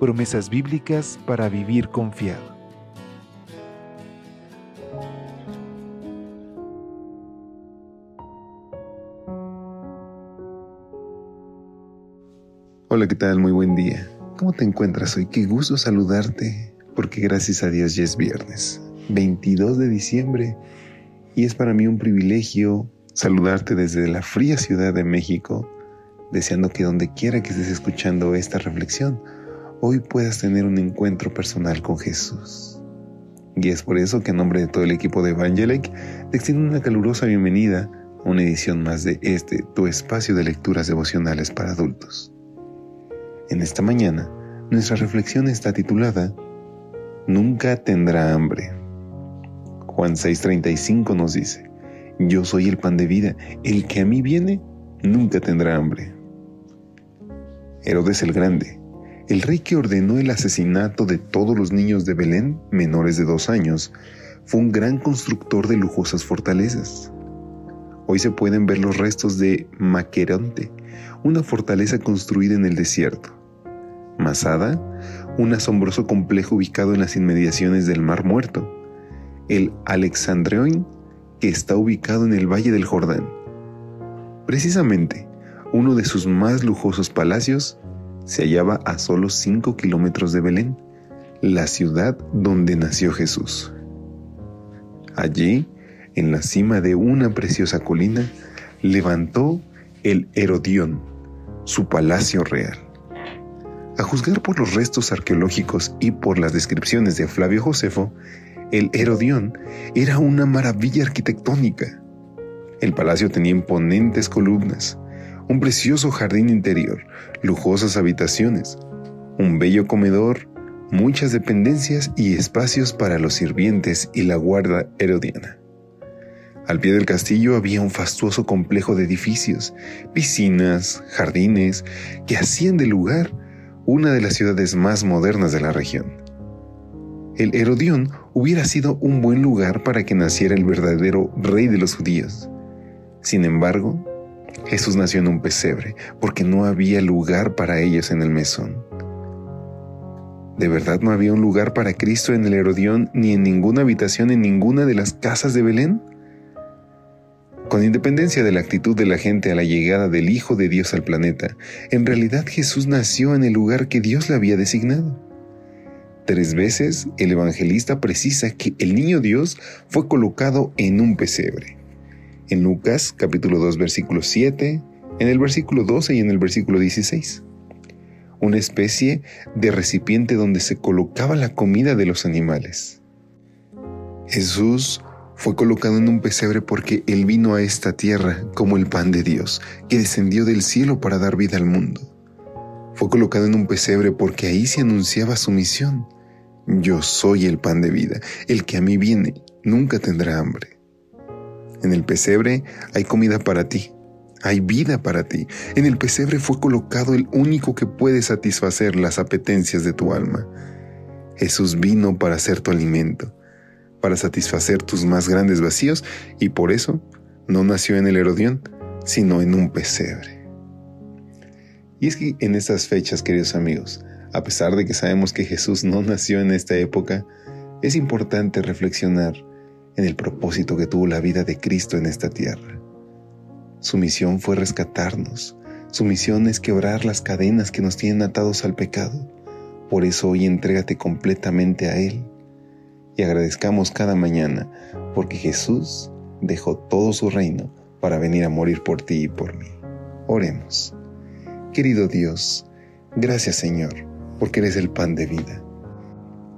Promesas bíblicas para vivir confiado. Hola, ¿qué tal? Muy buen día. ¿Cómo te encuentras hoy? Qué gusto saludarte, porque gracias a Dios ya es viernes, 22 de diciembre, y es para mí un privilegio saludarte desde la fría Ciudad de México, deseando que donde quiera que estés escuchando esta reflexión, hoy puedas tener un encuentro personal con Jesús. Y es por eso que en nombre de todo el equipo de Evangelic te extiendo una calurosa bienvenida a una edición más de este, tu espacio de lecturas devocionales para adultos. En esta mañana, nuestra reflexión está titulada Nunca tendrá hambre. Juan 6:35 nos dice, Yo soy el pan de vida, el que a mí viene nunca tendrá hambre. Herodes el Grande, el rey que ordenó el asesinato de todos los niños de Belén menores de dos años, fue un gran constructor de lujosas fortalezas. Hoy se pueden ver los restos de Maqueronte, una fortaleza construida en el desierto. Masada, un asombroso complejo ubicado en las inmediaciones del Mar Muerto. El Alexandreón, que está ubicado en el Valle del Jordán. Precisamente, uno de sus más lujosos palacios se hallaba a solo 5 kilómetros de Belén, la ciudad donde nació Jesús. Allí, en la cima de una preciosa colina, levantó el Herodión, su palacio real. A juzgar por los restos arqueológicos y por las descripciones de Flavio Josefo, el Herodión era una maravilla arquitectónica. El palacio tenía imponentes columnas, un precioso jardín interior, lujosas habitaciones, un bello comedor, muchas dependencias y espacios para los sirvientes y la guarda herodiana. Al pie del castillo había un fastuoso complejo de edificios, piscinas, jardines, que hacían del lugar una de las ciudades más modernas de la región. El Herodión hubiera sido un buen lugar para que naciera el verdadero rey de los judíos. Sin embargo, Jesús nació en un pesebre porque no había lugar para ellos en el mesón. ¿De verdad no había un lugar para Cristo en el Herodión ni en ninguna habitación en ninguna de las casas de Belén? Con independencia de la actitud de la gente a la llegada del Hijo de Dios al planeta, en realidad Jesús nació en el lugar que Dios le había designado. Tres veces el evangelista precisa que el niño Dios fue colocado en un pesebre en Lucas capítulo 2 versículo 7, en el versículo 12 y en el versículo 16. Una especie de recipiente donde se colocaba la comida de los animales. Jesús fue colocado en un pesebre porque Él vino a esta tierra como el pan de Dios, que descendió del cielo para dar vida al mundo. Fue colocado en un pesebre porque ahí se anunciaba su misión. Yo soy el pan de vida, el que a mí viene nunca tendrá hambre. En el pesebre hay comida para ti, hay vida para ti. En el pesebre fue colocado el único que puede satisfacer las apetencias de tu alma. Jesús vino para ser tu alimento, para satisfacer tus más grandes vacíos y por eso no nació en el Herodión, sino en un pesebre. Y es que en estas fechas, queridos amigos, a pesar de que sabemos que Jesús no nació en esta época, es importante reflexionar en el propósito que tuvo la vida de Cristo en esta tierra. Su misión fue rescatarnos. Su misión es quebrar las cadenas que nos tienen atados al pecado. Por eso hoy entrégate completamente a Él y agradezcamos cada mañana porque Jesús dejó todo su reino para venir a morir por ti y por mí. Oremos. Querido Dios, gracias Señor, porque eres el pan de vida.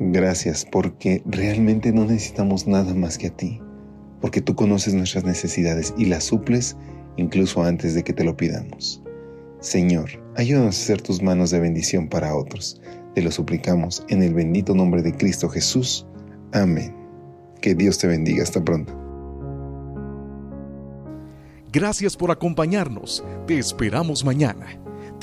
Gracias porque realmente no necesitamos nada más que a ti, porque tú conoces nuestras necesidades y las suples incluso antes de que te lo pidamos. Señor, ayúdanos a ser tus manos de bendición para otros, Te lo suplicamos en el bendito nombre de Cristo Jesús. Amén. Que Dios te bendiga. Hasta pronto. Gracias por acompañarnos. Te esperamos mañana.